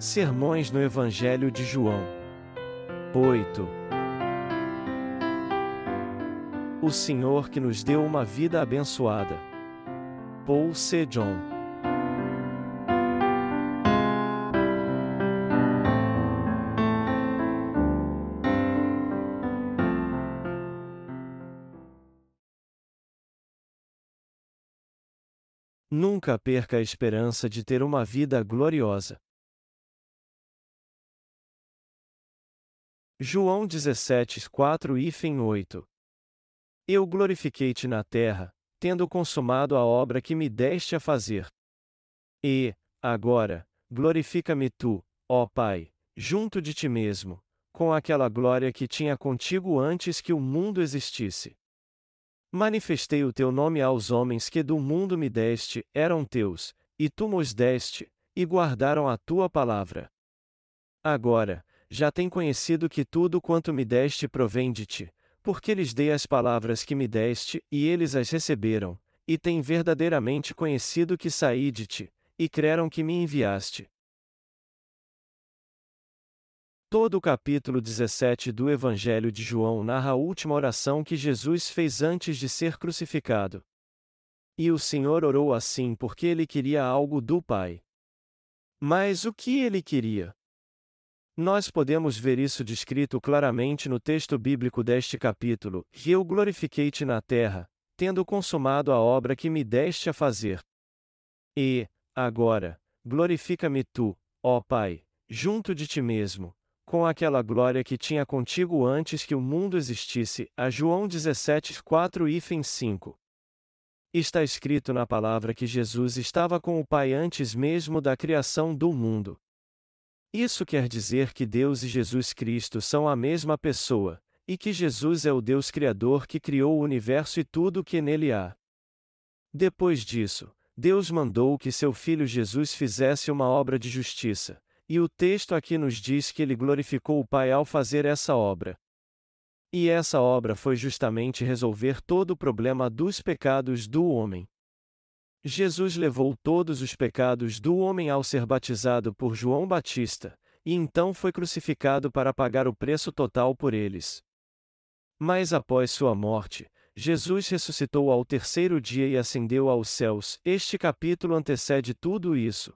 Sermões no Evangelho de João. 8. O Senhor que nos deu uma vida abençoada. Paul C. John. Nunca perca a esperança de ter uma vida gloriosa. João 17, 4 e 8 Eu glorifiquei-te na terra, tendo consumado a obra que me deste a fazer. E, agora, glorifica-me tu, ó Pai, junto de ti mesmo, com aquela glória que tinha contigo antes que o mundo existisse. Manifestei o teu nome aos homens que do mundo me deste, eram teus, e tu mos deste, e guardaram a tua palavra. Agora, já tem conhecido que tudo quanto me deste provém de ti, porque lhes dei as palavras que me deste, e eles as receberam, e têm verdadeiramente conhecido que saí de ti, e creram que me enviaste. Todo o capítulo 17 do Evangelho de João narra a última oração que Jesus fez antes de ser crucificado. E o Senhor orou assim porque ele queria algo do Pai. Mas o que ele queria? Nós podemos ver isso descrito claramente no texto bíblico deste capítulo: eu glorifiquei-te na terra, tendo consumado a obra que me deste a fazer. E, agora, glorifica-me tu, ó Pai, junto de ti mesmo, com aquela glória que tinha contigo antes que o mundo existisse. A João 17, 4 e 5. Está escrito na palavra que Jesus estava com o Pai antes mesmo da criação do mundo. Isso quer dizer que Deus e Jesus Cristo são a mesma pessoa, e que Jesus é o Deus Criador que criou o universo e tudo o que nele há. Depois disso, Deus mandou que seu filho Jesus fizesse uma obra de justiça, e o texto aqui nos diz que ele glorificou o Pai ao fazer essa obra. E essa obra foi justamente resolver todo o problema dos pecados do homem. Jesus levou todos os pecados do homem ao ser batizado por João Batista, e então foi crucificado para pagar o preço total por eles. Mas após sua morte, Jesus ressuscitou ao terceiro dia e ascendeu aos céus. Este capítulo antecede tudo isso.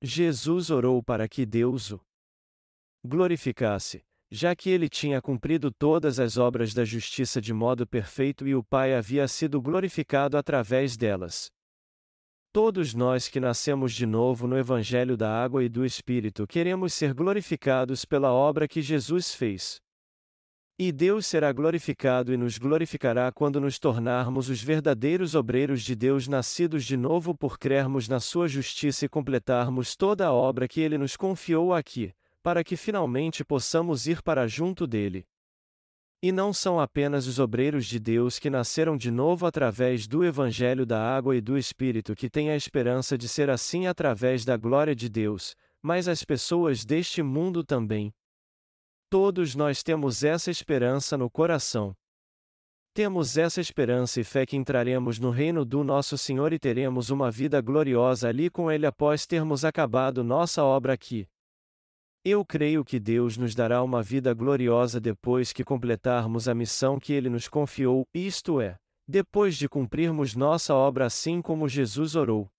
Jesus orou para que Deus o glorificasse, já que ele tinha cumprido todas as obras da justiça de modo perfeito e o Pai havia sido glorificado através delas. Todos nós que nascemos de novo no Evangelho da Água e do Espírito queremos ser glorificados pela obra que Jesus fez. E Deus será glorificado e nos glorificará quando nos tornarmos os verdadeiros obreiros de Deus nascidos de novo por crermos na Sua justiça e completarmos toda a obra que Ele nos confiou aqui, para que finalmente possamos ir para junto dele. E não são apenas os obreiros de Deus que nasceram de novo através do Evangelho da Água e do Espírito que têm a esperança de ser assim através da glória de Deus, mas as pessoas deste mundo também. Todos nós temos essa esperança no coração. Temos essa esperança e fé que entraremos no reino do nosso Senhor e teremos uma vida gloriosa ali com Ele após termos acabado nossa obra aqui. Eu creio que Deus nos dará uma vida gloriosa depois que completarmos a missão que Ele nos confiou, isto é, depois de cumprirmos nossa obra assim como Jesus orou.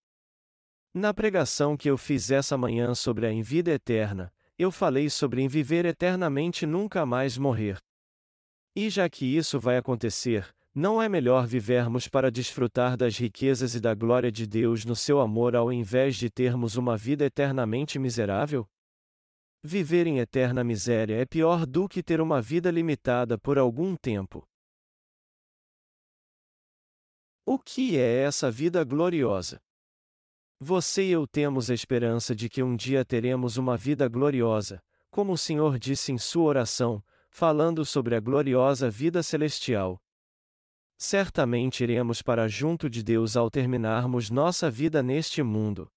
Na pregação que eu fiz essa manhã sobre a em vida eterna, eu falei sobre em viver eternamente e nunca mais morrer. E já que isso vai acontecer, não é melhor vivermos para desfrutar das riquezas e da glória de Deus no seu amor ao invés de termos uma vida eternamente miserável? Viver em eterna miséria é pior do que ter uma vida limitada por algum tempo. O que é essa vida gloriosa? Você e eu temos a esperança de que um dia teremos uma vida gloriosa, como o Senhor disse em sua oração, falando sobre a gloriosa vida celestial. Certamente iremos para junto de Deus ao terminarmos nossa vida neste mundo.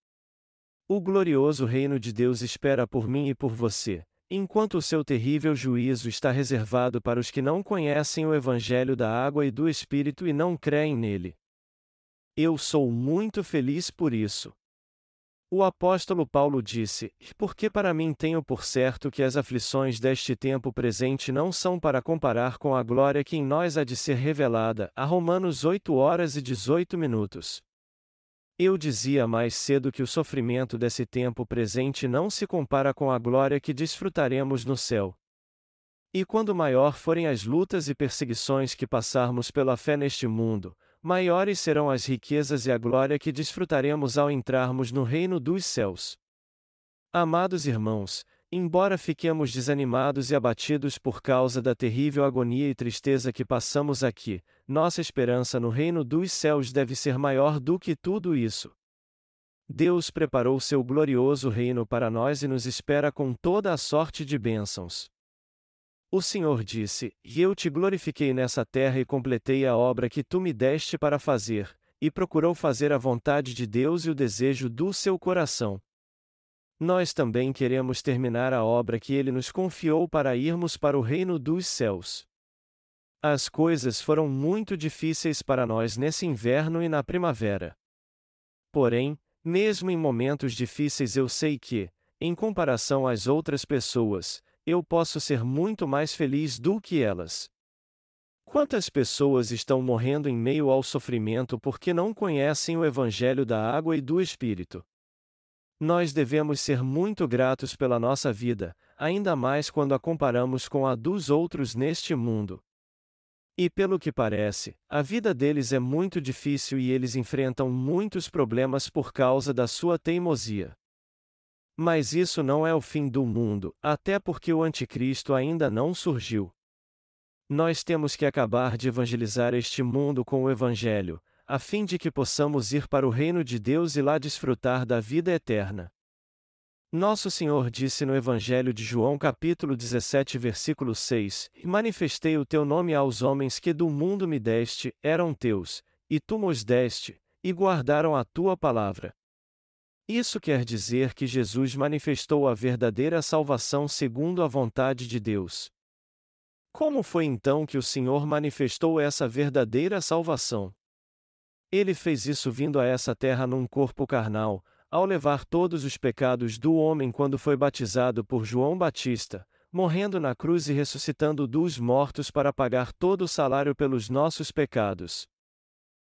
O glorioso reino de Deus espera por mim e por você, enquanto o seu terrível juízo está reservado para os que não conhecem o Evangelho da água e do Espírito e não creem nele. Eu sou muito feliz por isso. O apóstolo Paulo disse: Porque para mim tenho por certo que as aflições deste tempo presente não são para comparar com a glória que em nós há de ser revelada. A Romanos 8 horas e 18 minutos. Eu dizia mais cedo que o sofrimento desse tempo presente não se compara com a glória que desfrutaremos no céu. E quando maior forem as lutas e perseguições que passarmos pela fé neste mundo, maiores serão as riquezas e a glória que desfrutaremos ao entrarmos no reino dos céus. Amados irmãos, embora fiquemos desanimados e abatidos por causa da terrível agonia e tristeza que passamos aqui, nossa esperança no reino dos céus deve ser maior do que tudo isso. Deus preparou seu glorioso reino para nós e nos espera com toda a sorte de bênçãos. O Senhor disse: E eu te glorifiquei nessa terra e completei a obra que tu me deste para fazer, e procurou fazer a vontade de Deus e o desejo do seu coração. Nós também queremos terminar a obra que ele nos confiou para irmos para o reino dos céus. As coisas foram muito difíceis para nós nesse inverno e na primavera. Porém, mesmo em momentos difíceis eu sei que, em comparação às outras pessoas, eu posso ser muito mais feliz do que elas. Quantas pessoas estão morrendo em meio ao sofrimento porque não conhecem o Evangelho da água e do Espírito? Nós devemos ser muito gratos pela nossa vida, ainda mais quando a comparamos com a dos outros neste mundo. E pelo que parece, a vida deles é muito difícil e eles enfrentam muitos problemas por causa da sua teimosia. Mas isso não é o fim do mundo, até porque o Anticristo ainda não surgiu. Nós temos que acabar de evangelizar este mundo com o Evangelho, a fim de que possamos ir para o reino de Deus e lá desfrutar da vida eterna. Nosso Senhor disse no Evangelho de João capítulo 17 versículo 6, E manifestei o teu nome aos homens que do mundo me deste, eram teus, e tu mos deste, e guardaram a tua palavra. Isso quer dizer que Jesus manifestou a verdadeira salvação segundo a vontade de Deus. Como foi então que o Senhor manifestou essa verdadeira salvação? Ele fez isso vindo a essa terra num corpo carnal, ao levar todos os pecados do homem quando foi batizado por João Batista, morrendo na cruz e ressuscitando dos mortos para pagar todo o salário pelos nossos pecados.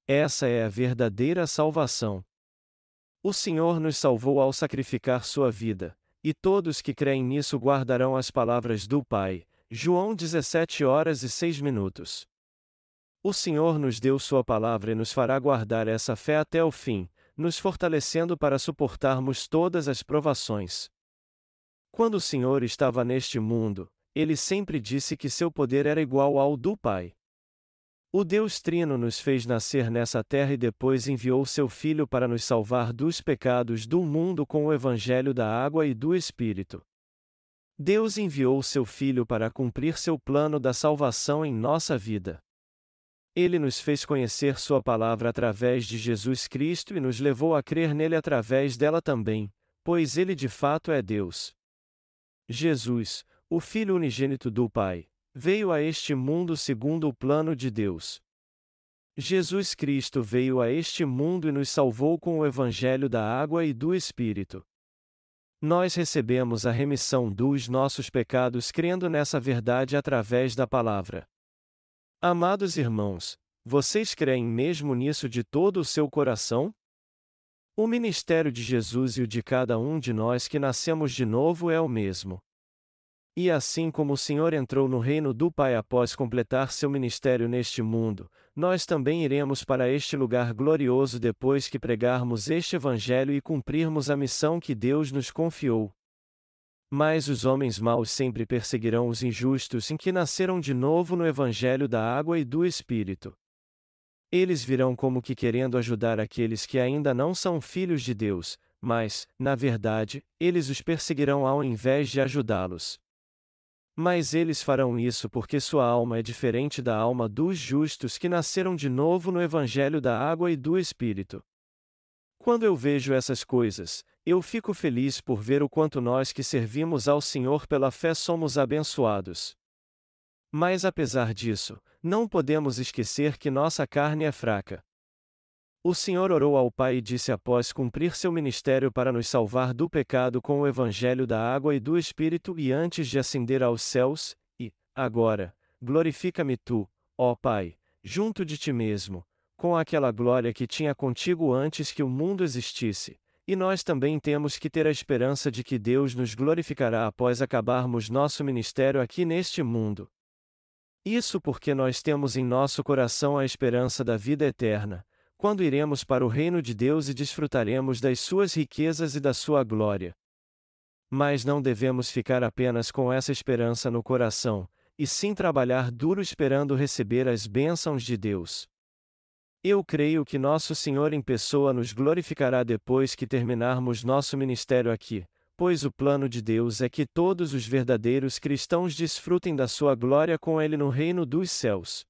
Essa é a verdadeira salvação. O Senhor nos salvou ao sacrificar sua vida, e todos que creem nisso guardarão as palavras do Pai. João 17 horas e 6 minutos. O Senhor nos deu sua palavra e nos fará guardar essa fé até o fim, nos fortalecendo para suportarmos todas as provações. Quando o Senhor estava neste mundo, ele sempre disse que seu poder era igual ao do Pai. O Deus Trino nos fez nascer nessa terra e depois enviou seu Filho para nos salvar dos pecados do mundo com o Evangelho da água e do Espírito. Deus enviou seu Filho para cumprir seu plano da salvação em nossa vida. Ele nos fez conhecer Sua palavra através de Jesus Cristo e nos levou a crer nele através dela também, pois ele de fato é Deus. Jesus, o Filho unigênito do Pai, veio a este mundo segundo o plano de Deus. Jesus Cristo veio a este mundo e nos salvou com o Evangelho da água e do Espírito. Nós recebemos a remissão dos nossos pecados crendo nessa verdade através da palavra. Amados irmãos, vocês creem mesmo nisso de todo o seu coração? O ministério de Jesus e o de cada um de nós que nascemos de novo é o mesmo. E assim como o Senhor entrou no reino do Pai após completar seu ministério neste mundo, nós também iremos para este lugar glorioso depois que pregarmos este Evangelho e cumprirmos a missão que Deus nos confiou. Mas os homens maus sempre perseguirão os injustos em que nasceram de novo no Evangelho da água e do Espírito. Eles virão como que querendo ajudar aqueles que ainda não são filhos de Deus, mas, na verdade, eles os perseguirão ao invés de ajudá-los. Mas eles farão isso porque sua alma é diferente da alma dos justos que nasceram de novo no Evangelho da água e do Espírito. Quando eu vejo essas coisas, eu fico feliz por ver o quanto nós que servimos ao Senhor pela fé somos abençoados. Mas apesar disso, não podemos esquecer que nossa carne é fraca. O Senhor orou ao Pai e disse após cumprir seu ministério para nos salvar do pecado com o Evangelho da água e do Espírito e antes de ascender aos céus, e, agora, glorifica-me tu, ó Pai, junto de ti mesmo, com aquela glória que tinha contigo antes que o mundo existisse. E nós também temos que ter a esperança de que Deus nos glorificará após acabarmos nosso ministério aqui neste mundo. Isso porque nós temos em nosso coração a esperança da vida eterna quando iremos para o reino de Deus e desfrutaremos das suas riquezas e da sua glória. Mas não devemos ficar apenas com essa esperança no coração, e sim trabalhar duro esperando receber as bênçãos de Deus. Eu creio que nosso Senhor em pessoa nos glorificará depois que terminarmos nosso ministério aqui, pois o plano de Deus é que todos os verdadeiros cristãos desfrutem da sua glória com Ele no reino dos céus.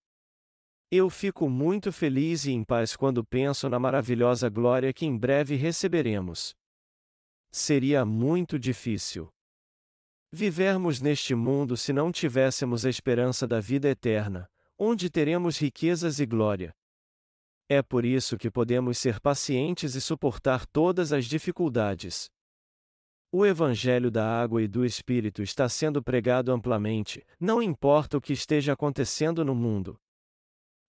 Eu fico muito feliz e em paz quando penso na maravilhosa glória que em breve receberemos. Seria muito difícil vivermos neste mundo se não tivéssemos a esperança da vida eterna, onde teremos riquezas e glória. É por isso que podemos ser pacientes e suportar todas as dificuldades. O Evangelho da Água e do Espírito está sendo pregado amplamente, não importa o que esteja acontecendo no mundo.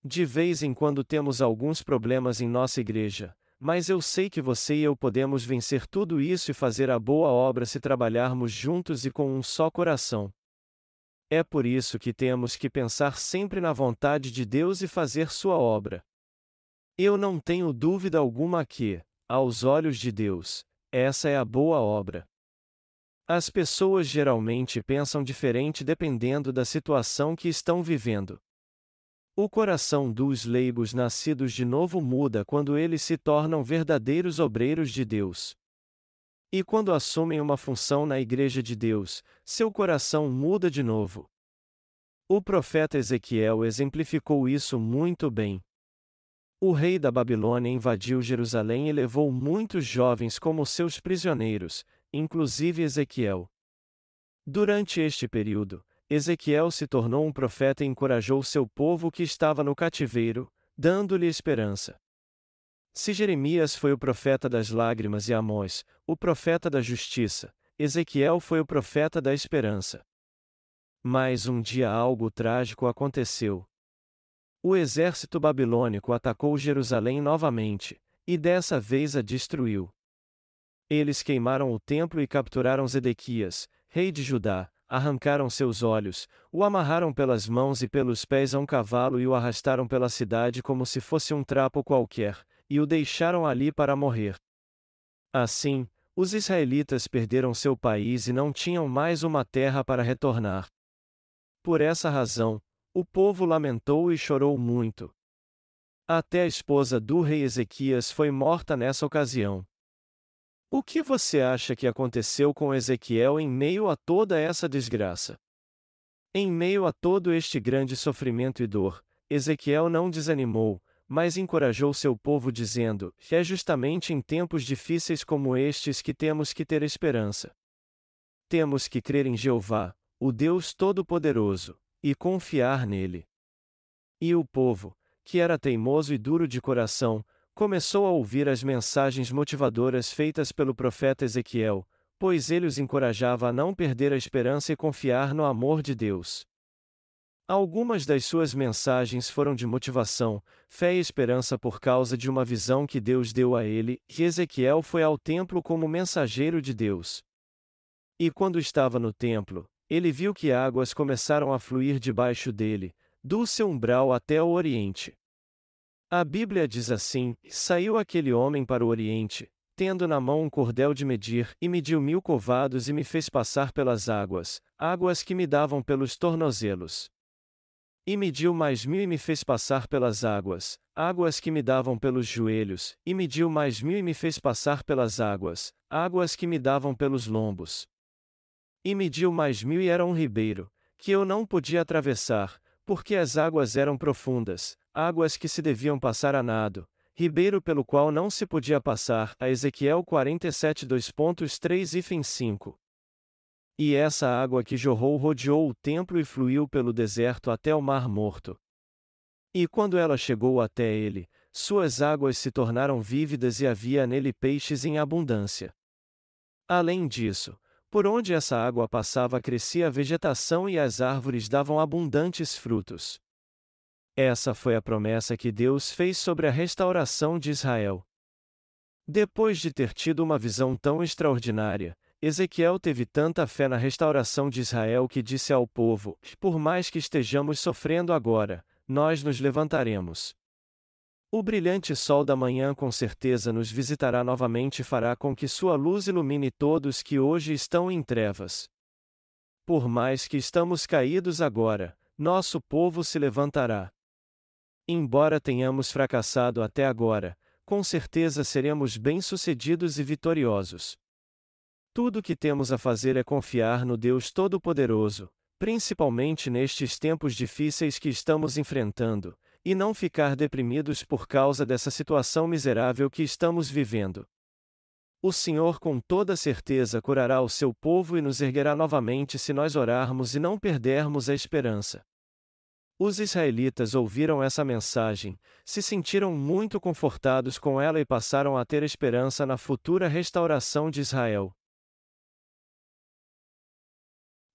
De vez em quando temos alguns problemas em nossa igreja, mas eu sei que você e eu podemos vencer tudo isso e fazer a boa obra se trabalharmos juntos e com um só coração. É por isso que temos que pensar sempre na vontade de Deus e fazer Sua obra. Eu não tenho dúvida alguma que, aos olhos de Deus, essa é a boa obra. As pessoas geralmente pensam diferente dependendo da situação que estão vivendo. O coração dos leigos nascidos de novo muda quando eles se tornam verdadeiros obreiros de Deus. E quando assumem uma função na Igreja de Deus, seu coração muda de novo. O profeta Ezequiel exemplificou isso muito bem. O rei da Babilônia invadiu Jerusalém e levou muitos jovens como seus prisioneiros, inclusive Ezequiel. Durante este período, Ezequiel se tornou um profeta e encorajou seu povo que estava no cativeiro, dando-lhe esperança. Se Jeremias foi o profeta das lágrimas e Amós, o profeta da justiça, Ezequiel foi o profeta da esperança. Mas um dia algo trágico aconteceu. O exército babilônico atacou Jerusalém novamente, e dessa vez a destruiu. Eles queimaram o templo e capturaram Zedequias, rei de Judá, arrancaram seus olhos, o amarraram pelas mãos e pelos pés a um cavalo e o arrastaram pela cidade como se fosse um trapo qualquer, e o deixaram ali para morrer. Assim, os israelitas perderam seu país e não tinham mais uma terra para retornar. Por essa razão, o povo lamentou e chorou muito. Até a esposa do rei Ezequias foi morta nessa ocasião. O que você acha que aconteceu com Ezequiel em meio a toda essa desgraça? Em meio a todo este grande sofrimento e dor, Ezequiel não desanimou, mas encorajou seu povo dizendo: É justamente em tempos difíceis como estes que temos que ter esperança. Temos que crer em Jeová, o Deus Todo-Poderoso, e confiar nele. E o povo, que era teimoso e duro de coração, começou a ouvir as mensagens motivadoras feitas pelo profeta Ezequiel, pois ele os encorajava a não perder a esperança e confiar no amor de Deus. Algumas das suas mensagens foram de motivação, fé e esperança por causa de uma visão que Deus deu a ele, e Ezequiel foi ao templo como mensageiro de Deus. E quando estava no templo, ele viu que águas começaram a fluir debaixo dele, do seu umbral até o oriente. A Bíblia diz assim: Saiu aquele homem para o Oriente, tendo na mão um cordel de medir, e mediu mil covados e me fez passar pelas águas, águas que me davam pelos tornozelos. E mediu mais mil e me fez passar pelas águas, águas que me davam pelos joelhos, e mediu mais mil e me fez passar pelas águas, águas que me davam pelos lombos. E mediu mais mil e era um ribeiro, que eu não podia atravessar, porque as águas eram profundas, águas que se deviam passar a nado, ribeiro pelo qual não se podia passar, a Ezequiel 47 2.3 e 5. E essa água que jorrou rodeou o templo e fluiu pelo deserto até o mar morto. E quando ela chegou até ele, suas águas se tornaram vívidas e havia nele peixes em abundância. Além disso, por onde essa água passava crescia a vegetação e as árvores davam abundantes frutos. Essa foi a promessa que Deus fez sobre a restauração de Israel. Depois de ter tido uma visão tão extraordinária, Ezequiel teve tanta fé na restauração de Israel que disse ao povo: Por mais que estejamos sofrendo agora, nós nos levantaremos. O brilhante sol da manhã com certeza nos visitará novamente e fará com que sua luz ilumine todos que hoje estão em trevas. Por mais que estamos caídos agora, nosso povo se levantará. Embora tenhamos fracassado até agora, com certeza seremos bem-sucedidos e vitoriosos. Tudo o que temos a fazer é confiar no Deus Todo-Poderoso, principalmente nestes tempos difíceis que estamos enfrentando, e não ficar deprimidos por causa dessa situação miserável que estamos vivendo. O Senhor com toda certeza curará o seu povo e nos erguerá novamente se nós orarmos e não perdermos a esperança. Os israelitas ouviram essa mensagem, se sentiram muito confortados com ela e passaram a ter esperança na futura restauração de Israel.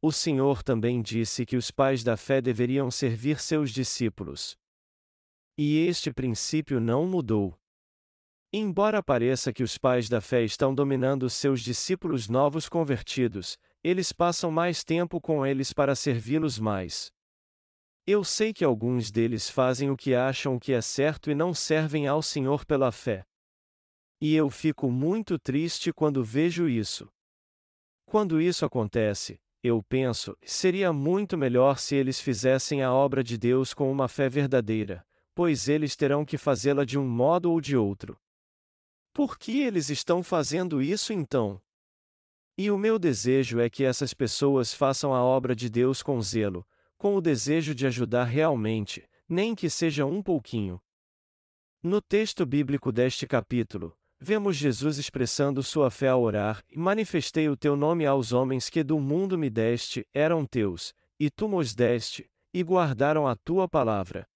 O Senhor também disse que os pais da fé deveriam servir seus discípulos. E este princípio não mudou. Embora pareça que os pais da fé estão dominando seus discípulos novos convertidos, eles passam mais tempo com eles para servi-los mais. Eu sei que alguns deles fazem o que acham que é certo e não servem ao Senhor pela fé. E eu fico muito triste quando vejo isso. Quando isso acontece, eu penso, seria muito melhor se eles fizessem a obra de Deus com uma fé verdadeira, pois eles terão que fazê-la de um modo ou de outro. Por que eles estão fazendo isso então? E o meu desejo é que essas pessoas façam a obra de Deus com zelo, com o desejo de ajudar realmente, nem que seja um pouquinho. No texto bíblico deste capítulo, vemos Jesus expressando sua fé ao orar: e Manifestei o teu nome aos homens que do mundo me deste, eram teus, e tu mos deste, e guardaram a tua palavra.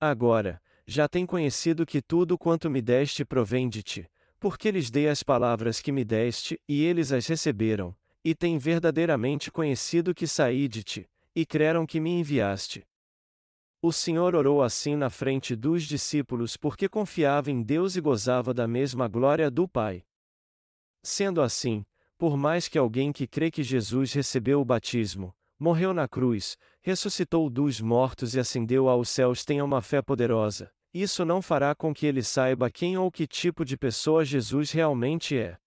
Agora, já tem conhecido que tudo quanto me deste provém de ti, porque lhes dei as palavras que me deste, e eles as receberam, e têm verdadeiramente conhecido que saí de ti, e creram que me enviaste. O Senhor orou assim na frente dos discípulos porque confiava em Deus e gozava da mesma glória do Pai. Sendo assim, por mais que alguém que crê que Jesus recebeu o batismo, morreu na cruz, ressuscitou dos mortos e ascendeu aos céus tenha uma fé poderosa, isso não fará com que ele saiba quem ou que tipo de pessoa Jesus realmente é.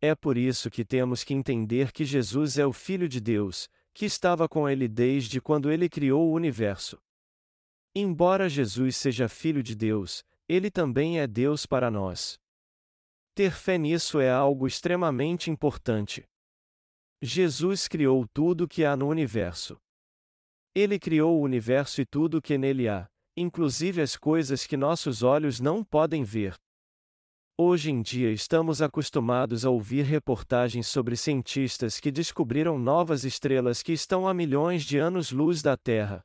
É por isso que temos que entender que Jesus é o Filho de Deus, que estava com ele desde quando ele criou o universo. Embora Jesus seja Filho de Deus, ele também é Deus para nós. Ter fé nisso é algo extremamente importante. Jesus criou tudo que há no universo. Ele criou o universo e tudo que nele há, inclusive as coisas que nossos olhos não podem ver, Hoje em dia estamos acostumados a ouvir reportagens sobre cientistas que descobriram novas estrelas que estão a milhões de anos-luz da Terra.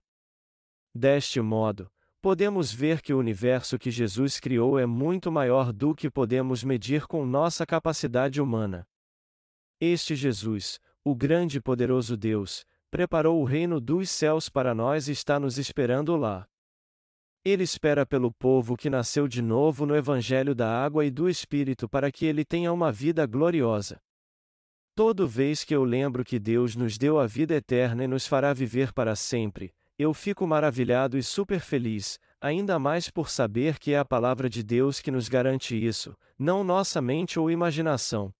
Deste modo, podemos ver que o universo que Jesus criou é muito maior do que podemos medir com nossa capacidade humana. Este Jesus, o grande e poderoso Deus, preparou o reino dos céus para nós e está nos esperando lá. Ele espera pelo povo que nasceu de novo no Evangelho da Água e do Espírito para que ele tenha uma vida gloriosa. Toda vez que eu lembro que Deus nos deu a vida eterna e nos fará viver para sempre, eu fico maravilhado e super feliz, ainda mais por saber que é a palavra de Deus que nos garante isso, não nossa mente ou imaginação.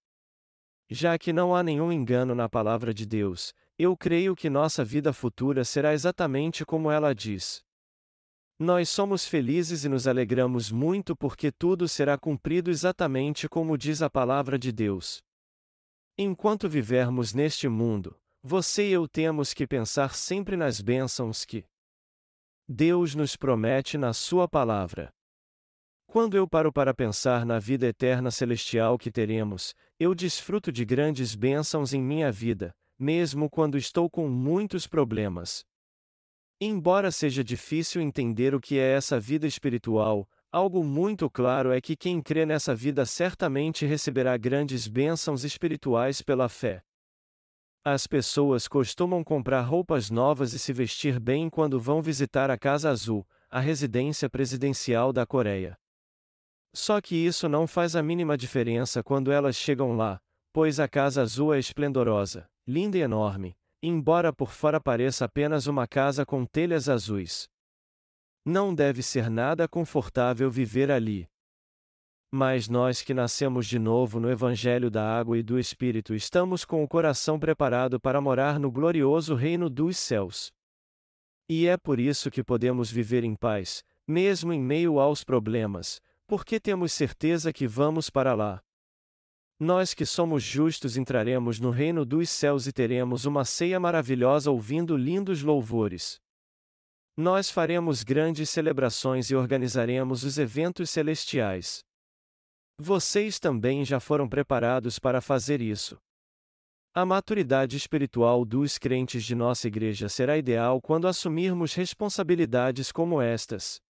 Já que não há nenhum engano na palavra de Deus, eu creio que nossa vida futura será exatamente como ela diz. Nós somos felizes e nos alegramos muito porque tudo será cumprido exatamente como diz a palavra de Deus. Enquanto vivermos neste mundo, você e eu temos que pensar sempre nas bênçãos que Deus nos promete na Sua palavra. Quando eu paro para pensar na vida eterna celestial que teremos, eu desfruto de grandes bênçãos em minha vida, mesmo quando estou com muitos problemas. Embora seja difícil entender o que é essa vida espiritual, algo muito claro é que quem crê nessa vida certamente receberá grandes bênçãos espirituais pela fé. As pessoas costumam comprar roupas novas e se vestir bem quando vão visitar a Casa Azul, a residência presidencial da Coreia. Só que isso não faz a mínima diferença quando elas chegam lá, pois a Casa Azul é esplendorosa, linda e enorme, embora por fora pareça apenas uma casa com telhas azuis. Não deve ser nada confortável viver ali. Mas nós que nascemos de novo no Evangelho da Água e do Espírito estamos com o coração preparado para morar no glorioso reino dos céus. E é por isso que podemos viver em paz, mesmo em meio aos problemas, porque temos certeza que vamos para lá. Nós que somos justos entraremos no reino dos céus e teremos uma ceia maravilhosa ouvindo lindos louvores. Nós faremos grandes celebrações e organizaremos os eventos celestiais. Vocês também já foram preparados para fazer isso. A maturidade espiritual dos crentes de nossa igreja será ideal quando assumirmos responsabilidades como estas.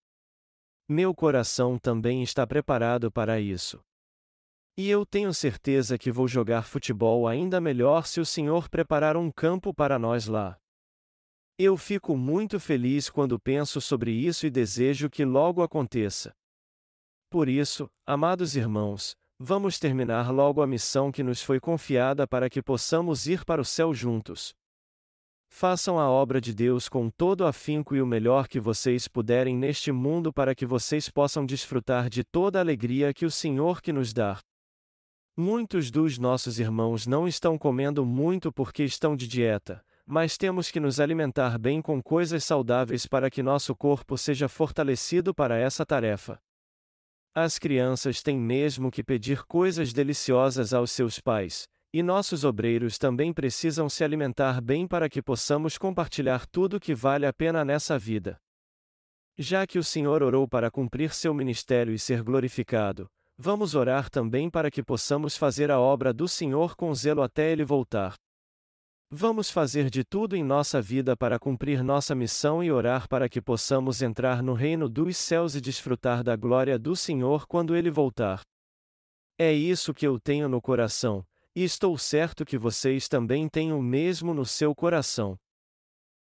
Meu coração também está preparado para isso. E eu tenho certeza que vou jogar futebol ainda melhor se o Senhor preparar um campo para nós lá. Eu fico muito feliz quando penso sobre isso e desejo que logo aconteça. Por isso, amados irmãos, vamos terminar logo a missão que nos foi confiada para que possamos ir para o céu juntos. Façam a obra de Deus com todo afinco e o melhor que vocês puderem neste mundo para que vocês possam desfrutar de toda a alegria que o Senhor que nos dá. Muitos dos nossos irmãos não estão comendo muito porque estão de dieta, mas temos que nos alimentar bem com coisas saudáveis para que nosso corpo seja fortalecido para essa tarefa. As crianças têm mesmo que pedir coisas deliciosas aos seus pais, e nossos obreiros também precisam se alimentar bem para que possamos compartilhar tudo que vale a pena nessa vida. Já que o Senhor orou para cumprir seu ministério e ser glorificado, vamos orar também para que possamos fazer a obra do Senhor com zelo até ele voltar. Vamos fazer de tudo em nossa vida para cumprir nossa missão e orar para que possamos entrar no reino dos céus e desfrutar da glória do Senhor quando ele voltar. É isso que eu tenho no coração, e estou certo que vocês também têm o mesmo no seu coração.